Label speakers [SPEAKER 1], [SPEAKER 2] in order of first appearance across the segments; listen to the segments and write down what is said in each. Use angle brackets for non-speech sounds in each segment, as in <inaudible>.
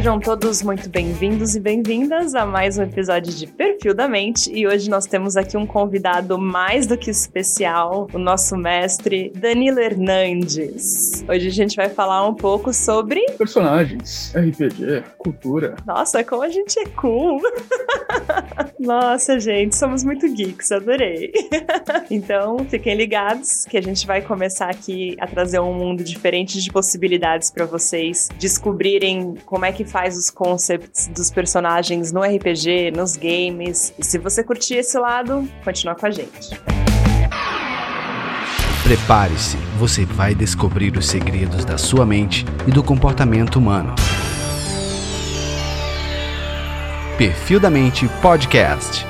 [SPEAKER 1] Sejam todos muito bem-vindos e bem-vindas a mais um episódio de Perfil da Mente. E hoje nós temos aqui um convidado mais do que especial, o nosso mestre Danilo Hernandes. Hoje a gente vai falar um pouco sobre
[SPEAKER 2] personagens, RPG, cultura.
[SPEAKER 1] Nossa, como a gente é cool! <laughs> Nossa, gente, somos muito geeks, adorei. <laughs> então, fiquem ligados que a gente vai começar aqui a trazer um mundo diferente de possibilidades para vocês descobrirem como é que faz os concepts dos personagens no RPG, nos games. E se você curtir esse lado, continua com a gente.
[SPEAKER 3] Prepare-se, você vai descobrir os segredos da sua mente e do comportamento humano. Perfil da Mente Podcast.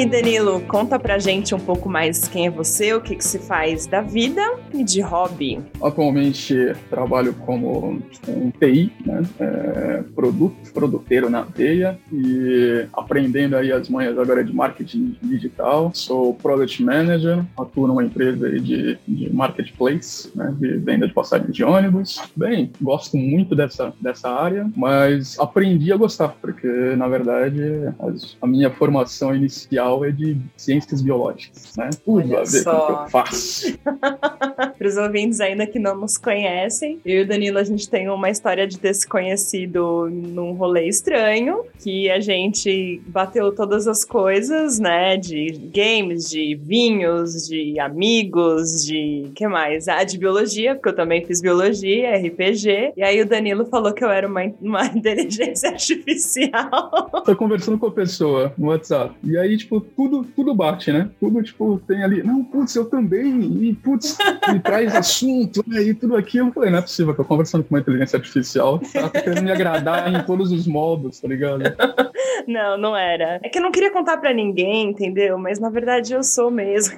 [SPEAKER 1] Aí, Danilo, conta pra gente um pouco mais quem é você, o que, que se faz da vida e de hobby.
[SPEAKER 2] Atualmente trabalho como um TI, né? É, produto, produteiro na veia e aprendendo aí as manhas agora de marketing digital. Sou Product Manager, atuo numa empresa aí de, de marketplace, né? De venda de passagem de ônibus. Bem, gosto muito dessa, dessa área, mas aprendi a gostar, porque na verdade a minha formação inicial é de ciências biológicas, né? Tudo Olha a ver só. com o que eu faço. <laughs>
[SPEAKER 1] Para os ouvintes ainda que não nos conhecem, eu e o Danilo, a gente tem uma história de ter se conhecido num rolê estranho, que a gente bateu todas as coisas, né? De games, de vinhos, de amigos, de... que mais? Ah, de biologia, porque eu também fiz biologia, RPG. E aí o Danilo falou que eu era uma, uma <laughs> inteligência artificial.
[SPEAKER 2] Tô conversando com a pessoa no WhatsApp. E aí, tipo, tudo, tudo bate, né? Tudo, tipo, tem ali, não, putz, eu também, e putz, me traz assunto, né? E tudo aquilo. Eu falei, não é possível eu conversando com uma inteligência artificial, tá querendo me agradar em todos os modos, tá ligado? <laughs>
[SPEAKER 1] Não, não era. É que eu não queria contar para ninguém, entendeu? Mas na verdade eu sou mesmo.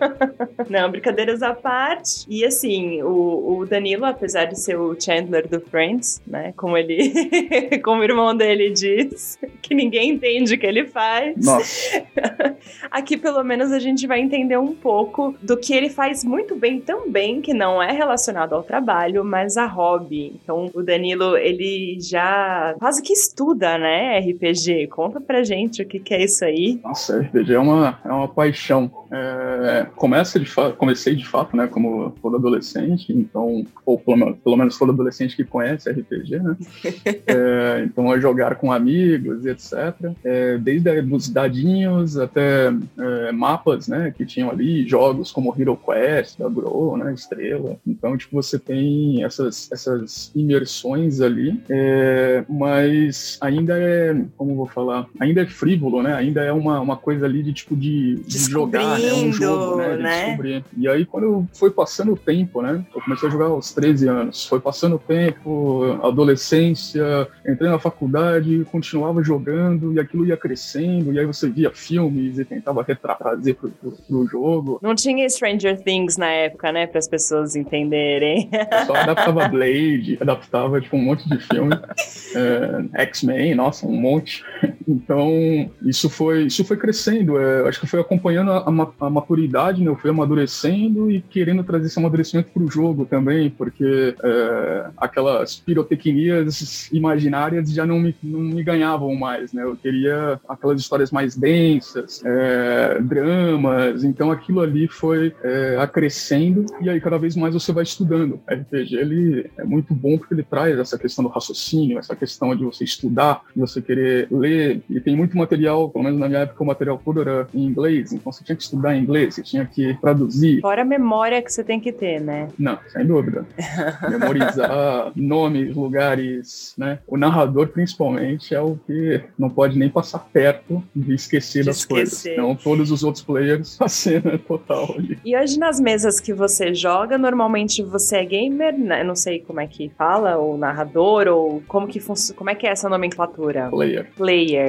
[SPEAKER 1] <laughs> não, brincadeiras à parte. E assim, o, o Danilo, apesar de ser o Chandler do Friends, né? Como ele, <laughs> como o irmão dele diz, <laughs> que ninguém entende o que ele faz.
[SPEAKER 2] Nossa. <laughs>
[SPEAKER 1] Aqui, pelo menos, a gente vai entender um pouco do que ele faz muito bem também, que não é relacionado ao trabalho, mas a hobby. Então, o Danilo, ele já quase que estuda, né, RPG. Conta pra gente o que, que é isso aí.
[SPEAKER 2] Nossa, RPG é uma, é uma paixão. É, começa de comecei de fato, né, como todo adolescente, então, ou pelo, pelo menos todo adolescente que conhece RPG, né? é, <laughs> então, a jogar com amigos etc. É, desde os dadinhos até é, mapas, né, que tinham ali, jogos como Hero Quest, da Grow, né, Estrela. Então, tipo, você tem essas, essas imersões ali, é, mas ainda é, como vou falar, ainda é frívolo, né, ainda é uma, uma coisa ali de, tipo, de, de jogar, né, um jogo, né, de né? descobrir. E aí, quando foi passando o tempo, né, eu comecei a jogar aos 13 anos, foi passando o tempo, adolescência, entrei na faculdade, continuava jogando, e aquilo ia crescendo, e aí você via filmes e tentava trazer pro, pro, pro, jogo.
[SPEAKER 1] Não tinha Stranger Things na época, né? Para as pessoas entenderem.
[SPEAKER 2] Eu só adaptava Blade, adaptava tipo, um monte de filme. <laughs> é, X-Men, nossa, um monte. Então, isso foi, isso foi crescendo. É, acho que foi acompanhando a, a, a, maturidade, né? Eu fui amadurecendo e querendo trazer esse amadurecimento pro jogo também, porque é, aquelas pirotecnias imaginárias já não me, não me ganhavam mais, né? Eu queria aquelas histórias mais densas, é, dramas, então aquilo ali foi é, acrescendo e aí cada vez mais você vai estudando. O RPG ele é muito bom porque ele traz essa questão do raciocínio, essa questão de você estudar, de você querer ler, e tem muito material, pelo menos na minha época o material todo era em inglês, então você tinha que estudar em inglês, você tinha que traduzir.
[SPEAKER 1] Fora a memória que você tem que ter, né?
[SPEAKER 2] Não, sem dúvida. <laughs> Memorizar nomes, lugares, né? O narrador principalmente é o que não pode nem passar perto de esquecer das coisas. Então, todos os outros players, <laughs> a cena é total ali.
[SPEAKER 1] E hoje, nas mesas que você joga, normalmente você é gamer, né? não sei como é que fala, ou narrador, ou como que funciona, como é que é essa nomenclatura?
[SPEAKER 2] Player.
[SPEAKER 1] Player.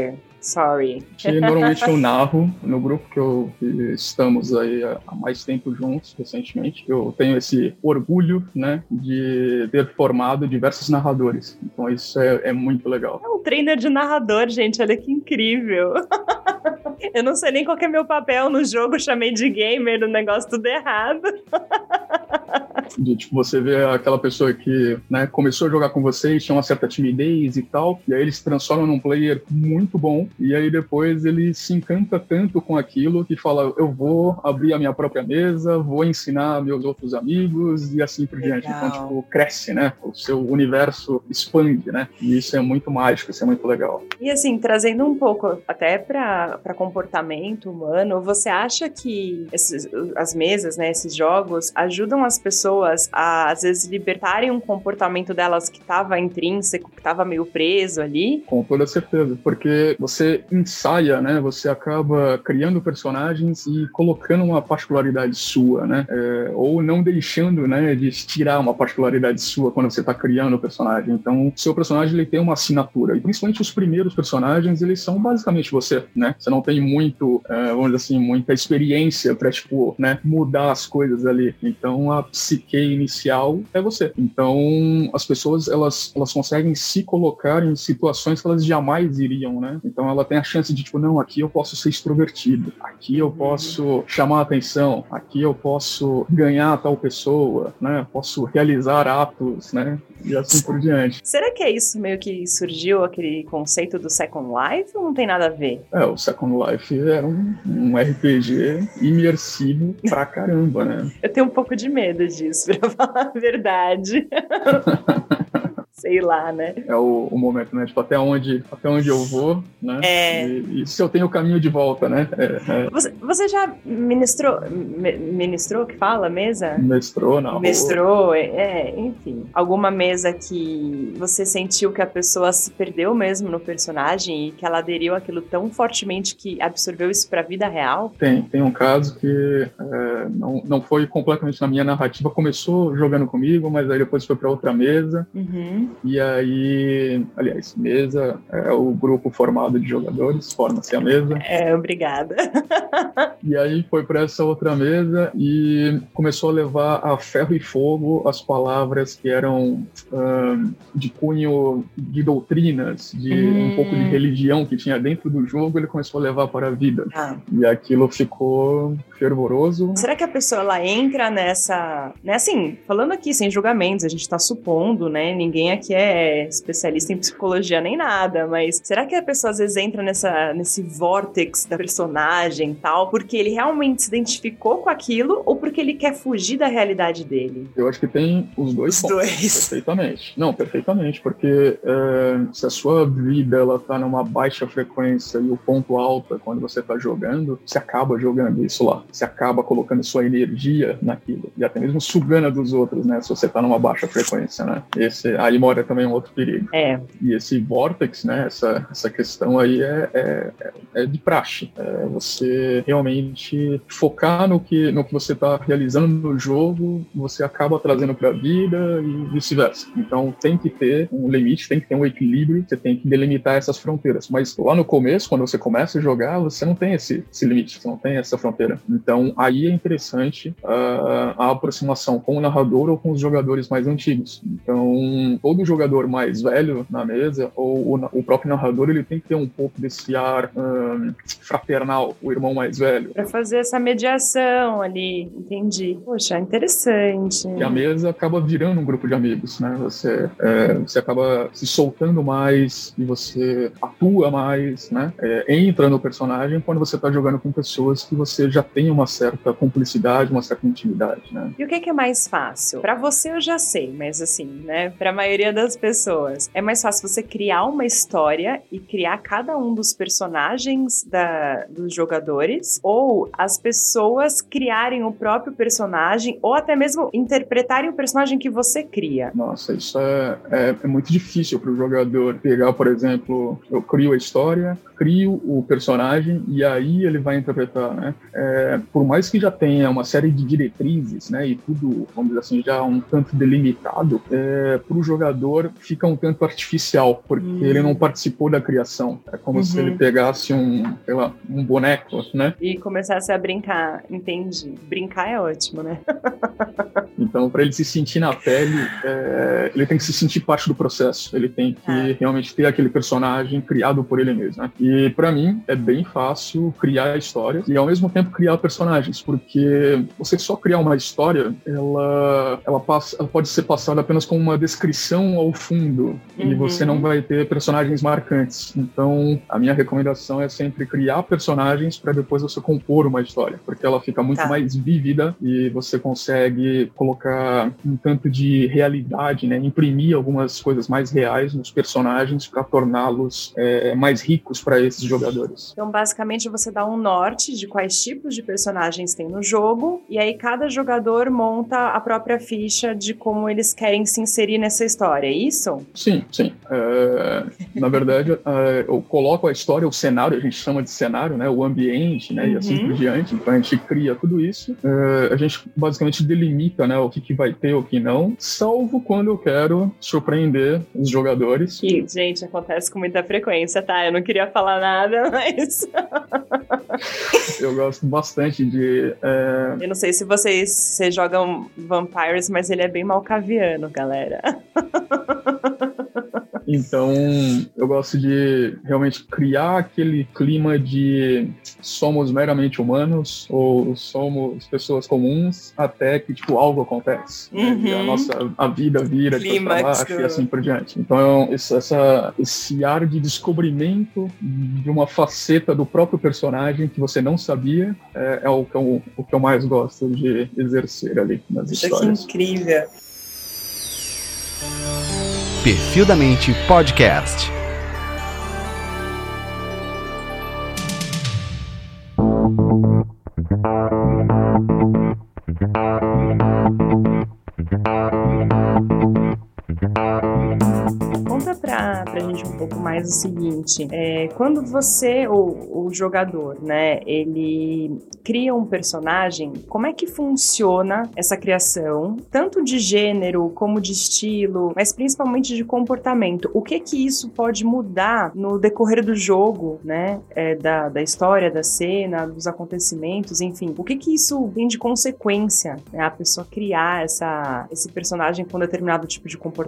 [SPEAKER 1] Sorry.
[SPEAKER 2] Que <laughs> normalmente eu narro no grupo que, eu, que estamos aí há mais tempo juntos, recentemente. Eu tenho esse orgulho, né, de ter formado diversos narradores. Então isso é, é muito legal.
[SPEAKER 1] É um trainer de narrador, gente. Olha que incrível. <laughs> Eu não sei nem qual é meu papel no jogo, chamei de gamer, o negócio tudo errado. <laughs>
[SPEAKER 2] De, tipo, você vê aquela pessoa que né, começou a jogar com vocês, tinha uma certa timidez e tal, e aí ele se transforma num player muito bom, e aí depois ele se encanta tanto com aquilo que fala: eu vou abrir a minha própria mesa, vou ensinar meus outros amigos e assim por Legal. diante. Então, tipo, cresce, né? O seu universo expande, né? E isso é muito mágico, isso é muito legal.
[SPEAKER 1] E assim, trazendo um pouco até para comportamento humano, você acha que esses, as mesas, né, esses jogos, ajudam as pessoas a, às vezes, libertarem um comportamento delas que estava intrínseco, que estava meio preso ali?
[SPEAKER 2] Com toda certeza, porque você ensaia, né? Você acaba criando personagens e colocando uma particularidade sua, né? É, ou não deixando, né, de tirar uma particularidade sua quando você está criando o personagem. Então, seu personagem ele tem uma assinatura. E principalmente os primeiros personagens, eles são basicamente você, né? Você não tem muito, é, vamos dizer assim, muita experiência para tipo, né, mudar as coisas ali. Então, a psique inicial é você. Então, as pessoas elas elas conseguem se colocar em situações que elas jamais iriam, né? Então, ela tem a chance de tipo, não, aqui eu posso ser extrovertido, aqui eu posso chamar atenção, aqui eu posso ganhar tal pessoa, né? Posso realizar atos, né? E assim por diante.
[SPEAKER 1] Será que é isso meio que surgiu aquele conceito do Second Life ou não tem nada a ver?
[SPEAKER 2] É, o Second Life era um, um RPG imersivo pra caramba, né?
[SPEAKER 1] Eu tenho um pouco de medo disso, pra <laughs> falar a verdade. <laughs> sei lá, né?
[SPEAKER 2] É o, o, momento, né? Tipo, até onde, até onde eu vou, né? É... E, e se eu tenho o caminho de volta, né? É,
[SPEAKER 1] é... Você, você já ministrou, ministrou que fala, mesa?
[SPEAKER 2] Mestrou, não.
[SPEAKER 1] Mestrou, é, é, enfim. Alguma mesa que você sentiu que a pessoa se perdeu mesmo no personagem e que ela aderiu àquilo tão fortemente que absorveu isso pra vida real?
[SPEAKER 2] Tem, tem um caso que é, não, não foi completamente na minha narrativa, começou jogando comigo, mas aí depois foi pra outra mesa. Uhum. E aí, aliás, mesa é o grupo formado de jogadores, forma-se a mesa.
[SPEAKER 1] É, obrigada.
[SPEAKER 2] e aí foi para essa outra mesa e começou a levar a ferro e fogo as palavras que eram de cunho de doutrinas, de hum. um pouco de religião que tinha dentro do jogo, ele começou a levar para a vida. Ah. E aquilo ficou fervoroso.
[SPEAKER 1] Será que a pessoa ela entra nessa, né, assim, falando aqui sem julgamentos, a gente está supondo, né, ninguém aqui que é especialista em psicologia nem nada, mas será que a pessoa às vezes entra nessa, nesse vórtex da personagem e tal, porque ele realmente se identificou com aquilo ou porque ele quer fugir da realidade dele?
[SPEAKER 2] Eu acho que tem os dois
[SPEAKER 1] os
[SPEAKER 2] pontos.
[SPEAKER 1] Dois.
[SPEAKER 2] Perfeitamente. Não, perfeitamente, porque é, se a sua vida ela tá numa baixa frequência e o ponto alto é quando você tá jogando, você acaba jogando isso lá. Você acaba colocando sua energia naquilo. E até mesmo sugando a dos outros, né? Se você tá numa baixa frequência, né? Esse, aí mora é também um outro perigo.
[SPEAKER 1] É.
[SPEAKER 2] E esse vortex, né, essa, essa questão aí é, é, é de praxe. É você realmente focar no que, no que você está realizando no jogo, você acaba trazendo para a vida e vice-versa. Então tem que ter um limite, tem que ter um equilíbrio, você tem que delimitar essas fronteiras. Mas lá no começo, quando você começa a jogar, você não tem esse, esse limite, você não tem essa fronteira. Então aí é interessante uh, a aproximação com o narrador ou com os jogadores mais antigos. Então todo jogador mais velho na mesa, ou o, o próprio narrador, ele tem que ter um pouco desse ar um, fraternal, o irmão mais velho.
[SPEAKER 1] Para fazer essa mediação ali, entendi. Poxa, interessante.
[SPEAKER 2] E a mesa acaba virando um grupo de amigos, né? Você, é, você acaba se soltando mais e você atua mais, né? É, entra no personagem quando você tá jogando com pessoas que você já tem uma certa cumplicidade, uma certa intimidade, né?
[SPEAKER 1] E o que, que é mais fácil? Para você eu já sei, mas assim, né? Para a maioria das pessoas. É mais fácil você criar uma história e criar cada um dos personagens da, dos jogadores, ou as pessoas criarem o próprio personagem, ou até mesmo interpretarem o personagem que você cria.
[SPEAKER 2] Nossa, isso é, é, é muito difícil para o jogador pegar, por exemplo, eu crio a história, crio o personagem e aí ele vai interpretar, né? É, por mais que já tenha uma série de diretrizes, né, e tudo, vamos dizer assim, já um tanto delimitado, é, para o jogador jogador fica um tanto artificial, porque hum. ele não participou da criação. É como uhum. se ele uhum. pegasse um, sei lá, um boneco, né?
[SPEAKER 1] E começasse a brincar. Entendi. Brincar é ótimo, né? <laughs>
[SPEAKER 2] então, para ele se sentir na pele, é, ele tem que se sentir parte do processo. Ele tem que ah. realmente ter aquele personagem criado por ele mesmo. Né? E para mim é bem fácil criar histórias e ao mesmo tempo criar personagens, porque você só criar uma história, ela, ela, passa, ela pode ser passada apenas com uma descrição ao fundo uhum. e você não vai ter personagens marcantes. Então, a minha recomendação é sempre criar personagens para depois você compor uma história, porque ela fica muito tá. mais vívida e você consegue colocar um tanto de realidade, né? imprimir algumas coisas mais reais nos personagens para torná-los é, mais ricos para esses jogadores.
[SPEAKER 1] Então, basicamente, você dá um norte de quais tipos de personagens tem no jogo, e aí cada jogador monta a própria ficha de como eles querem se inserir nessa história, é isso?
[SPEAKER 2] Sim, sim. É, na verdade, é, eu coloco a história, o cenário, a gente chama de cenário, né? O ambiente, né? Uhum. E assim por uhum. diante. Então a gente cria tudo isso. É, a gente basicamente delimita, né? O que, que vai ter, o que não, salvo quando eu quero surpreender os jogadores.
[SPEAKER 1] Que, gente, acontece com muita frequência, tá? Eu não queria falar nada, <laughs> mas.
[SPEAKER 2] eu gosto bastante de. É...
[SPEAKER 1] Eu não sei se vocês, vocês jogam Vampires, mas ele é bem malcaviano, galera. <laughs>
[SPEAKER 2] Então, eu gosto de realmente criar aquele clima de somos meramente humanos ou somos pessoas comuns até que, tipo, algo acontece. Uhum. Né? E a nossa a vida vira de baixo e assim por diante. Então, esse, essa, esse ar de descobrimento de uma faceta do próprio personagem que você não sabia é, é o, que eu, o que eu mais gosto de exercer ali nas Isso histórias.
[SPEAKER 1] Que incrível.
[SPEAKER 3] Perfil da Mente Podcast.
[SPEAKER 1] Pra gente um pouco mais o seguinte: é, quando você, ou o jogador, né, ele cria um personagem, como é que funciona essa criação, tanto de gênero como de estilo, mas principalmente de comportamento? O que que isso pode mudar no decorrer do jogo, né, é, da, da história, da cena, dos acontecimentos, enfim? O que que isso vem de consequência, né, a pessoa criar essa, esse personagem com determinado tipo de comportamento,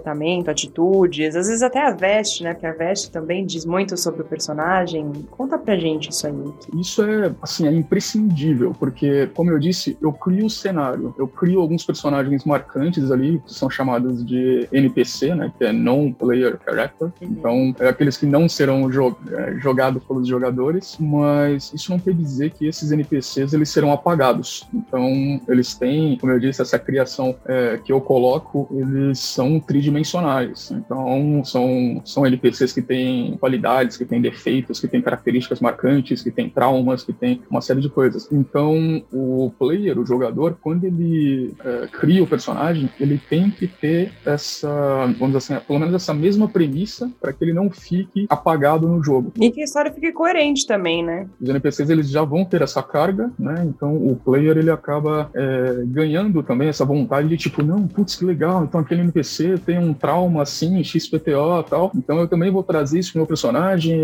[SPEAKER 1] atitudes, às vezes até a veste né? Que a veste também diz muito sobre o personagem. Conta pra gente isso aí.
[SPEAKER 2] Isso é, assim, é imprescindível, porque, como eu disse, eu crio o cenário, eu crio alguns personagens marcantes ali, que são chamados de NPC, né? Que é Non-Player Character. Uhum. Então, é aqueles que não serão jog é, jogados pelos jogadores, mas isso não quer dizer que esses NPCs eles serão apagados. Então, eles têm, como eu disse, essa criação é, que eu coloco, eles são tridimensionais. Então, são, são NPCs que têm qualidades, que têm defeitos, que têm características marcantes, que têm traumas, que têm uma série de coisas. Então, o player, o jogador, quando ele é, cria o personagem, ele tem que ter essa, vamos dizer assim, pelo menos essa mesma premissa para que ele não fique apagado no jogo.
[SPEAKER 1] E que a história fique coerente também, né?
[SPEAKER 2] Os NPCs eles já vão ter essa carga, né? Então o player ele acaba é, ganhando também essa vontade de tipo, não, putz, que legal, então aquele NPC tem um trauma assim, XPTO tal. Então eu também vou trazer isso pro meu personagem.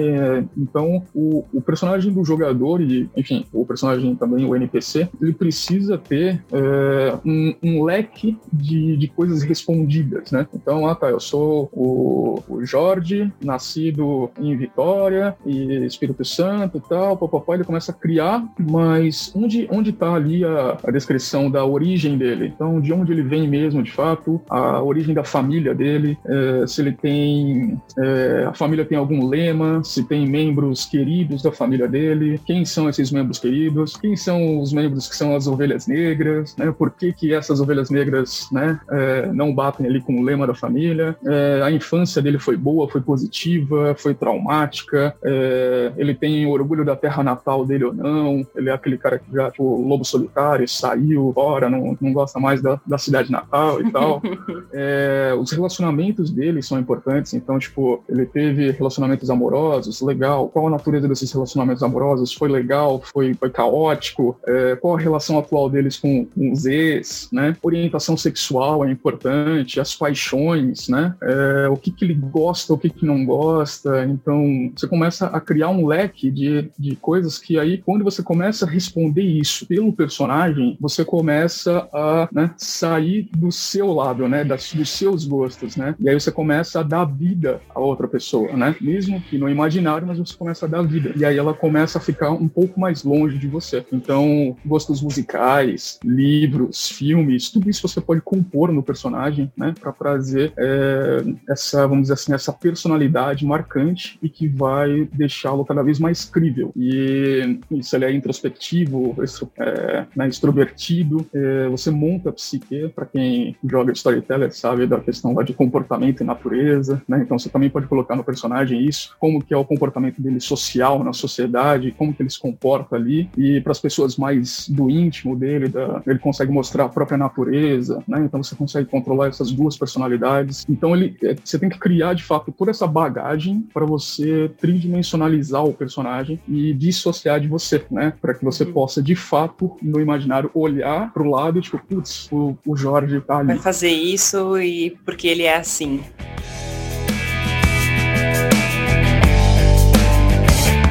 [SPEAKER 2] Então, o, o personagem do jogador e, enfim, o personagem também, o NPC, ele precisa ter é, um, um, leque de, de coisas respondidas, né? Então, ah, tá, eu sou o, o Jorge, nascido em Vitória e Espírito Santo e tal, papai, ele começa a criar, mas onde, onde tá ali a, a descrição da origem dele? Então, de onde ele vem mesmo, de fato, a origem da família dele, é, se ele tem é, a família tem algum lema, se tem membros queridos da família dele, quem são esses membros queridos, quem são os membros que são as ovelhas negras, né? Por que, que essas ovelhas negras, né, é, não batem ali com o lema da família? É, a infância dele foi boa, foi positiva, foi traumática? É, ele tem orgulho da terra natal dele ou não? Ele é aquele cara que já, tipo, lobo solitário, saiu fora, não, não gosta mais da, da cidade natal e tal. <laughs> É, os relacionamentos dele são importantes, então, tipo, ele teve relacionamentos amorosos, legal. Qual a natureza desses relacionamentos amorosos? Foi legal? Foi, foi caótico? é, qual a relação atual deles com, com os ex, né? Orientação sexual é importante, as paixões, né? É, o que, que ele gosta, o que, que não gosta. Então, você começa a criar um leque de, de coisas que aí, quando você começa a responder isso pelo personagem, você começa a né, sair do seu lado, né? Das, dos seus gostos, né? E aí você começa a dar vida a outra pessoa, né? Mesmo que no imaginário, mas você começa a dar vida. E aí ela começa a ficar um pouco mais longe de você. Então, gostos musicais, livros, filmes, tudo isso você pode compor no personagem, né? Para trazer é, essa, vamos dizer assim, essa personalidade marcante e que vai deixá-lo cada vez mais crível. E se ele é introspectivo, é, né, extrovertido, é, você monta a psique, para quem joga storyteller sabe da questão lá de comportamento e natureza, né? Então você também pode colocar no personagem isso, como que é o comportamento dele social na sociedade, como que ele se comporta ali, e para as pessoas mais do íntimo dele, da, ele consegue mostrar a própria natureza, né? Então você consegue controlar essas duas personalidades. Então ele, é, você tem que criar de fato toda essa bagagem para você tridimensionalizar o personagem e dissociar de você, né? Para que você uhum. possa de fato no imaginário olhar para o lado e tipo, putz, o, o Jorge tá ali.
[SPEAKER 1] Vai fazer isso e porque ele é assim.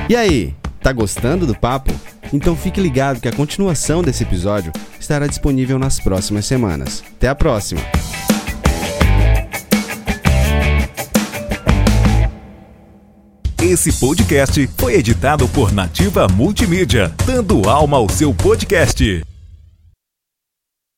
[SPEAKER 3] E aí, tá gostando do papo? Então fique ligado que a continuação desse episódio estará disponível nas próximas semanas. Até a próxima!
[SPEAKER 4] Esse podcast foi editado por Nativa Multimídia, dando alma ao seu podcast.